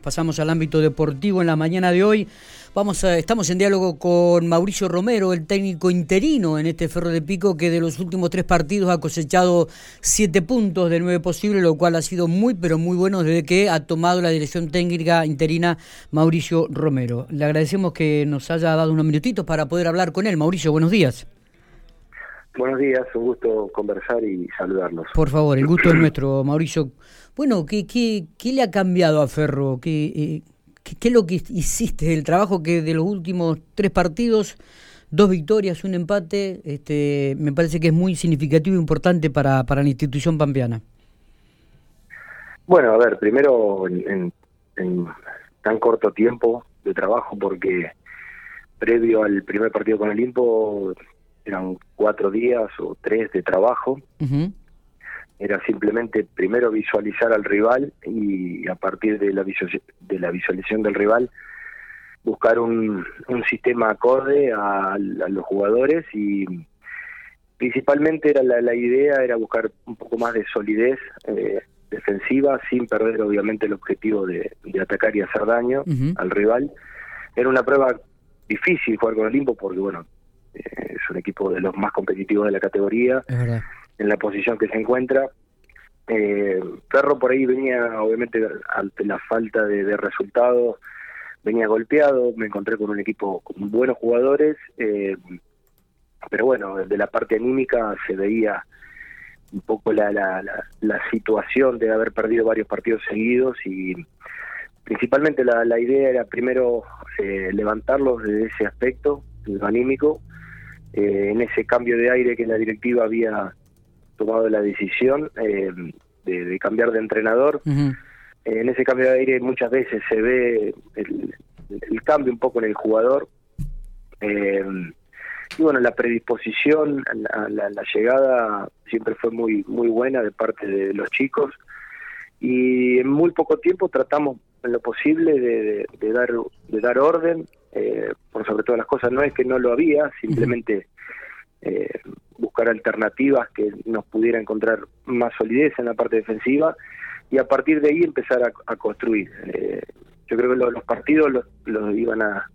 pasamos al ámbito deportivo en la mañana de hoy. Vamos a, estamos en diálogo con Mauricio Romero, el técnico interino en este Ferro de Pico, que de los últimos tres partidos ha cosechado siete puntos de nueve posibles, lo cual ha sido muy, pero muy bueno desde que ha tomado la dirección técnica interina Mauricio Romero. Le agradecemos que nos haya dado unos minutitos para poder hablar con él. Mauricio, buenos días. Buenos días, un gusto conversar y saludarnos. Por favor, el gusto es nuestro, Mauricio. Bueno, ¿qué, qué, qué le ha cambiado a Ferro? ¿Qué, eh, qué, es lo que hiciste? El trabajo que de los últimos tres partidos, dos victorias, un empate, este, me parece que es muy significativo e importante para, para la institución pampeana. Bueno, a ver, primero en, en tan corto tiempo de trabajo, porque previo al primer partido con Olimpo eran cuatro días o tres de trabajo. Era simplemente primero visualizar al rival y a partir de la, de la visualización del rival buscar un, un sistema acorde a, los jugadores y principalmente era la, idea era buscar un poco más de solidez eh, defensiva sin perder obviamente el objetivo de, atacar y hacer daño al rival. Era una prueba difícil jugar con Olimpo porque bueno es un equipo de los más competitivos de la categoría, en la posición que se encuentra. Eh, Ferro por ahí venía, obviamente, ante la falta de, resultados, venía golpeado, me encontré con un equipo con buenos jugadores, eh, pero bueno, de la parte anímica se veía un poco la, la, la, situación de haber perdido varios partidos seguidos y principalmente la, la idea era primero eh, levantarlos de ese aspecto, el anímico, eh, en ese cambio de aire que la directiva había tomado la decisión eh, de, cambiar de entrenador. Eh, en ese cambio de aire muchas veces se ve el, cambio un poco en el jugador. y bueno, la predisposición, la, la, llegada siempre fue muy, muy buena de parte de los chicos. Y en muy poco tiempo tratamos en lo posible de, dar, de dar orden, eh, por sobre todas las cosas, no es que no lo había, simplemente eh, buscar alternativas que nos pudiera encontrar más solidez en la parte defensiva y a partir de ahí empezar a, construir. Eh, yo creo que los, partidos los, iban a,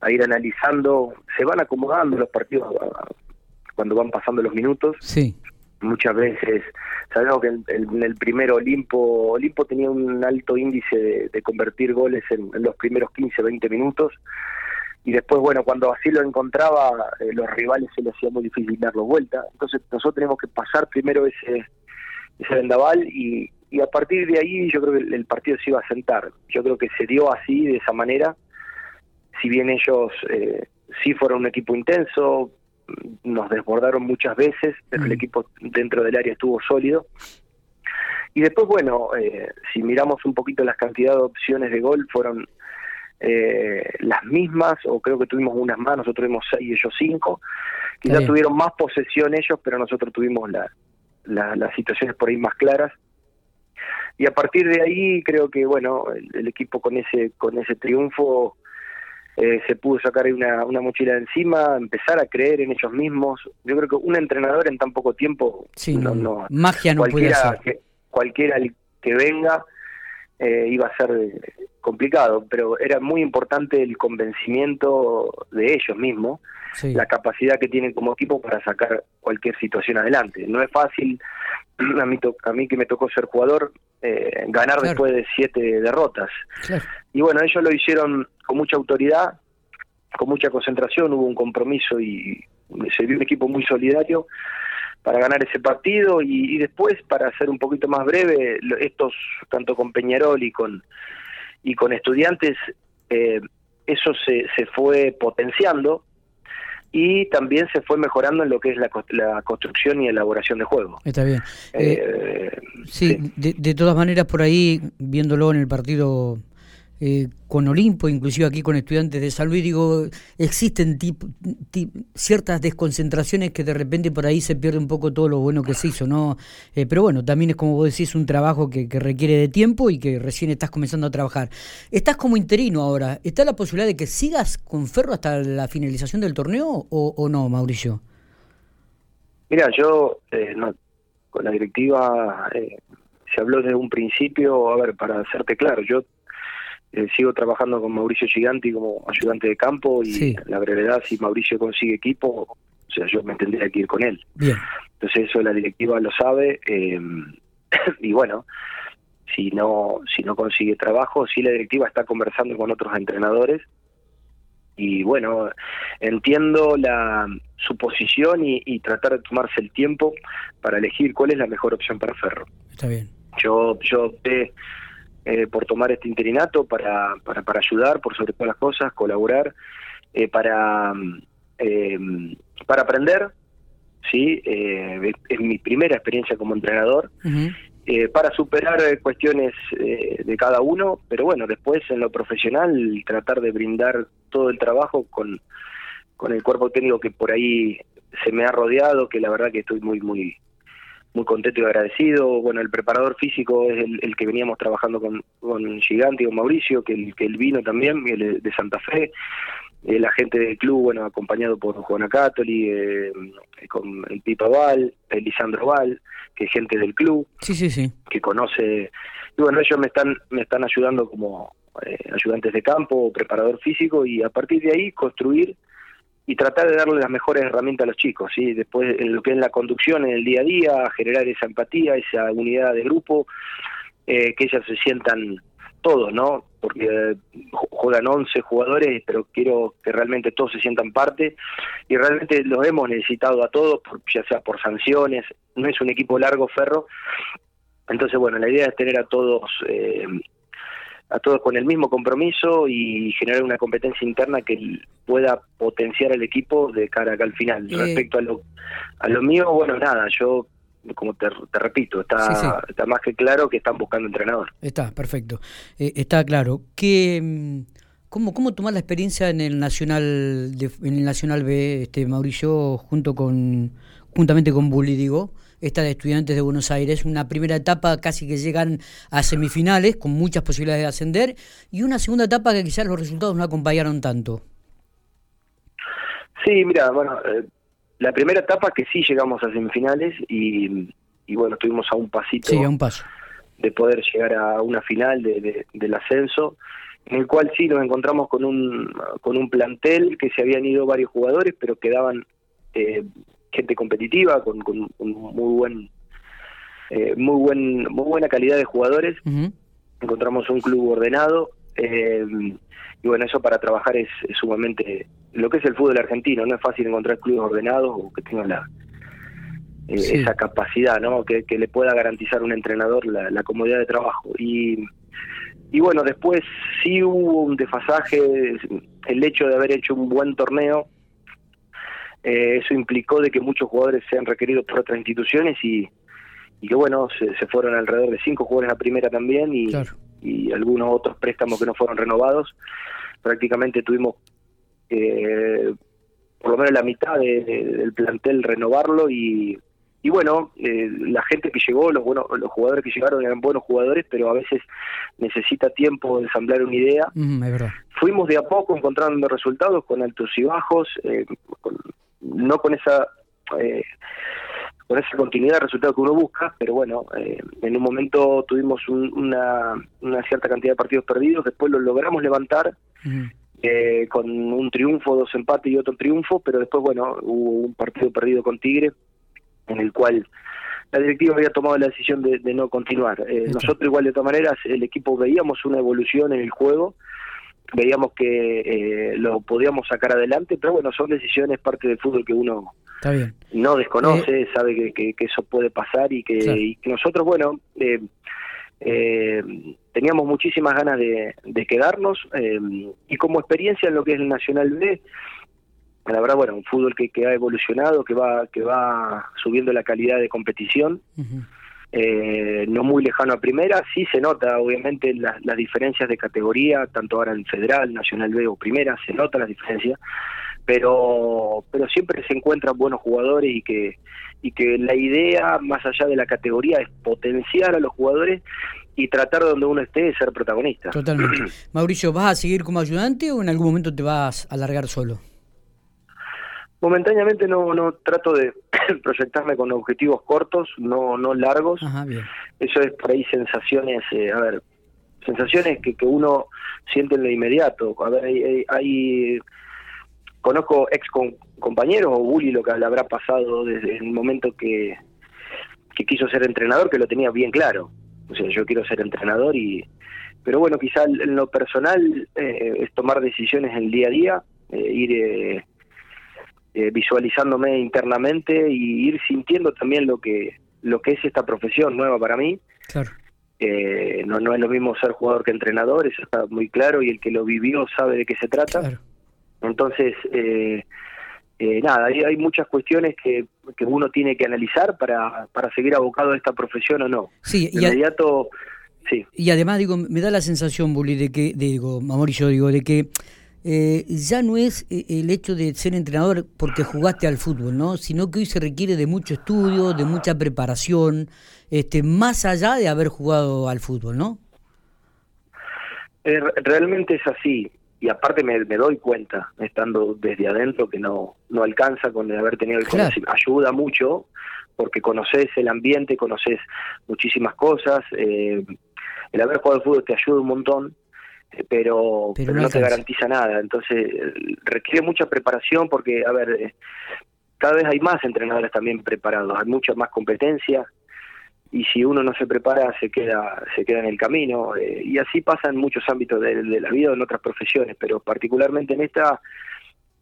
a, ir analizando, se van acomodando los partidos cuando van pasando los minutos. Sí muchas veces. Sabemos que en, el primer Olimpo Olimpo tenía un alto índice de, convertir goles en, los primeros 15 20 minutos. Y después bueno cuando así lo encontraba eh, los rivales se les hacía muy difícil darlo vuelta. Entonces nosotros tenemos que pasar primero ese ese vendaval y, y a partir de ahí yo creo que el, partido se iba a sentar. Yo creo que se dio así de esa manera. Si bien ellos eh, sí fueron un equipo intenso nos desbordaron muchas veces, pero el mm. equipo dentro del área estuvo sólido. Y después, bueno, eh, si miramos un poquito las cantidades de opciones de gol, fueron eh, las mismas, o creo que tuvimos unas más, nosotros tuvimos seis y ellos cinco. Quizás tuvieron más posesión ellos, pero nosotros tuvimos la, las situaciones por ahí más claras. Y a partir de ahí creo que, bueno, el equipo con ese, con ese triunfo eh, se pudo sacar una, una mochila de encima, empezar a creer en ellos mismos. Yo creo que un entrenador en tan poco tiempo, no, magia no puede hacer. Que, cualquiera que venga eh, iba a ser complicado, pero era muy importante el convencimiento de ellos mismos, la capacidad que tienen como equipo para sacar cualquier situación adelante. No es fácil, a mí, a mí que me tocó ser jugador, eh, ganar después de siete derrotas. Y bueno, ellos lo hicieron con mucha autoridad, con mucha concentración, hubo un compromiso y se vio un equipo muy solidario para ganar ese partido. Y, después, para ser un poquito más breve, estos, tanto con Peñarol y con, y con estudiantes, eh, eso se, se fue potenciando y también se fue mejorando en lo que es la, la construcción y elaboración de juego. Está bien. Eh, eh, sí, De, de, todas maneras, por ahí, viéndolo en el partido eh, con Olimpo, inclusive aquí con estudiantes de San Luis, digo, existen ciertas desconcentraciones que de repente por ahí se pierde un poco todo lo bueno que se hizo, ¿no? Eh, pero bueno, también es como vos decís, un trabajo que, requiere de tiempo y que recién estás comenzando a trabajar. Estás como interino ahora, ¿está la posibilidad de que sigas con Ferro hasta la finalización del torneo o, no, Mauricio? Mira, yo eh, con la directiva se habló desde un principio, a ver, para hacerte claro, yo eh, sigo trabajando con Mauricio Giganti como ayudante de campo y la brevedad si Mauricio consigue equipo, o sea, yo me tendría que ir con él. Bien. Entonces eso la directiva lo sabe eh, y bueno, si no si no consigue trabajo, si la directiva está conversando con otros entrenadores y bueno, entiendo la su posición y, y, tratar de tomarse el tiempo para elegir cuál es la mejor opción para Ferro. Está bien. Yo yo opté eh, por tomar este interinato para, para, para, ayudar, por sobre todas las cosas, colaborar, eh, para, eh, para aprender, ¿sí? es, mi primera experiencia como entrenador, para superar cuestiones de cada uno, pero bueno, después en lo profesional tratar de brindar todo el trabajo con, con el cuerpo técnico que por ahí se me ha rodeado, que la verdad que estoy muy, muy muy contento y agradecido. Bueno, el preparador físico es el, que veníamos trabajando con, con Gigante, con Mauricio, que el, que el vino también, el de Santa Fe. El agente del club, bueno, acompañado por Juana Catoli, eh, con el Pipa Val, el Lisandro Val, que es gente del club, sí, sí, sí. que conoce. Y bueno, ellos me están, me están ayudando como eh, ayudantes de campo, preparador físico, y a partir de ahí construir y tratar de darle las mejores herramientas a los chicos, ¿sí? Después en lo que es la conducción en el día a día, generar esa empatía, esa unidad de grupo, eh, que ellas se sientan todos, ¿no? Porque juegan 11 jugadores, pero quiero que realmente todos se sientan parte y realmente los hemos necesitado a todos, ya sea por sanciones, no es un equipo largo, Ferro. Entonces, bueno, la idea es tener a todos eh, a todos con el mismo compromiso y generar una competencia interna que pueda potenciar al equipo de cara acá al final. Eh, Respecto a lo, a lo mío, bueno, nada, yo como te, repito, está, está más que claro que están buscando entrenador. Está, perfecto. Eh, está claro. ¿Qué, mm, cómo, ¿Cómo tomar la experiencia en el Nacional de, en el Nacional B, este Mauricio, junto con juntamente con Bully, digo? esta de Estudiantes de Buenos Aires, una primera etapa casi que llegan a semifinales con muchas posibilidades de ascender y una segunda etapa que quizás los resultados no acompañaron tanto. Sí, mira, bueno, eh, la primera etapa que sí llegamos a semifinales y, bueno, estuvimos a un pasito un paso. de poder llegar a una final de, del ascenso en el cual sí nos encontramos con un con un plantel que se habían ido varios jugadores pero quedaban eh, gente competitiva, con, con, muy buen eh, muy buen muy buena calidad de jugadores. Encontramos un club ordenado eh, y bueno, eso para trabajar es, sumamente lo que es el fútbol argentino, no es fácil encontrar clubes ordenados o que tengan la eh, esa capacidad, ¿no? Que, que, le pueda garantizar un entrenador la, la comodidad de trabajo y y bueno, después sí hubo un desfasaje, el hecho de haber hecho un buen torneo eh, eso implicó de que muchos jugadores sean requeridos por otras instituciones y, y que bueno, se, fueron alrededor de cinco jugadores a primera también y, y algunos otros préstamos que no fueron renovados. Prácticamente tuvimos eh, por lo menos la mitad del plantel renovarlo y, y bueno, eh, la gente que llegó, los buenos, los jugadores que llegaron eran buenos jugadores, pero a veces necesita tiempo de ensamblar una idea. Fuimos de a poco encontrando resultados con altos y bajos, eh, con, no con esa eh, con esa continuidad de resultados que uno busca, pero bueno, eh, en un momento tuvimos una, una cierta cantidad de partidos perdidos, después lo logramos levantar eh, con un triunfo, dos empates y otro triunfo, pero después, bueno, hubo un partido perdido con Tigre, en el cual la directiva había tomado la decisión de, no continuar. nosotros igual de todas maneras, el equipo veíamos una evolución en el juego, veíamos que eh, lo podíamos sacar adelante, pero bueno, son decisiones, parte del fútbol que uno no desconoce, eh, sabe que, que, eso puede pasar y que, nosotros, bueno, eh, eh, teníamos muchísimas ganas de, de quedarnos y como experiencia en lo que es el Nacional B, la verdad, bueno, un fútbol que, que ha evolucionado, que va, que va subiendo la calidad de competición eh, no muy lejano a primera, sí se nota obviamente las, las diferencias de categoría, tanto ahora en federal, nacional B o primera, se nota las diferencias, pero, pero siempre se encuentran buenos jugadores y que, y que la idea más allá de la categoría es potenciar a los jugadores y tratar donde uno esté de ser protagonista. Totalmente. Mauricio, ¿vas a seguir como ayudante o en algún momento te vas a alargar solo? Momentáneamente no, no trato de proyectarme con objetivos cortos, no, no largos. Eso es por ahí sensaciones, eh, a ver, sensaciones que, que uno siente en lo inmediato. A ver, hay, conozco ex compañeros o Bully lo que le habrá pasado desde el momento que, que quiso ser entrenador, que lo tenía bien claro. O sea, yo quiero ser entrenador y... Pero bueno, quizá en lo personal eh, es tomar decisiones en el día a día, eh, ir eh, visualizándome internamente y ir sintiendo también lo que lo que es esta profesión nueva para mí. Claro. no, no es lo mismo ser jugador que entrenador, eso está muy claro y el que lo vivió sabe de qué se trata. Entonces, eh, eh, nada, hay, hay, muchas cuestiones que, que, uno tiene que analizar para, para seguir abocado a esta profesión o no. Sí, de inmediato, sí. Y además, digo, me da la sensación, Bully, de que, digo, Amor y yo digo, de que eh, ya no es eh, el hecho de ser entrenador porque jugaste al fútbol, ¿no? Sino que hoy se requiere de mucho estudio, de mucha preparación, este, más allá de haber jugado al fútbol, ¿no? realmente es así y aparte me, doy cuenta, estando desde adentro, que no, no alcanza con haber tenido el conocimiento. Ayuda mucho porque conoces el ambiente, conoces muchísimas cosas. Eh, el haber jugado al fútbol te ayuda un montón, eh, pero, no, te garantiza nada. Entonces requiere mucha preparación porque, a ver, cada vez hay más entrenadores también preparados, hay mucha más competencia y si uno no se prepara se queda se queda en el camino eh, y así pasa en muchos ámbitos de, la vida o en otras profesiones pero particularmente en esta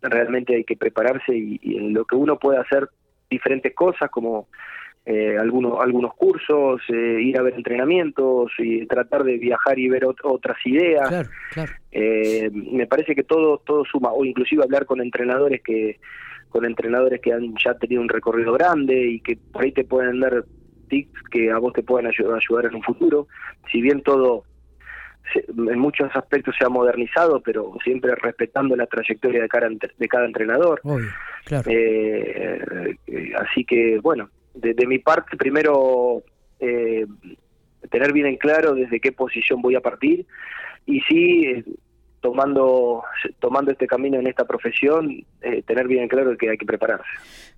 realmente hay que prepararse y, en lo que uno puede hacer diferentes cosas como eh, algunos algunos cursos eh, ir a ver entrenamientos y tratar de viajar y ver otras ideas me parece que todo todo suma o inclusive hablar con entrenadores que con entrenadores que han ya tenido un recorrido grande y que por ahí te pueden dar tics que a vos te pueden ayudar, ayudar en un futuro. Si bien todo en muchos aspectos se ha modernizado, pero siempre respetando la trayectoria de cada, de cada entrenador. Eh, eh, así que, bueno, de, mi parte, primero eh, tener bien en claro desde qué posición voy a partir y sí tomando tomando este camino en esta profesión, eh, tener bien claro que hay que prepararse.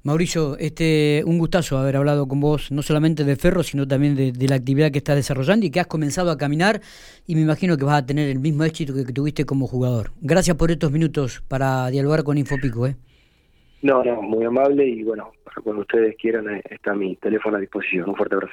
Mauricio, este, un gustazo haber hablado con vos, no solamente de Ferro, sino también de, la actividad que estás desarrollando y que has comenzado a caminar y me imagino que vas a tener el mismo éxito que, tuviste como jugador. Gracias por estos minutos para dialogar con Infopico. ¿eh? No, no, muy amable y bueno, cuando ustedes quieran eh, está mi teléfono a disposición. Un fuerte abrazo.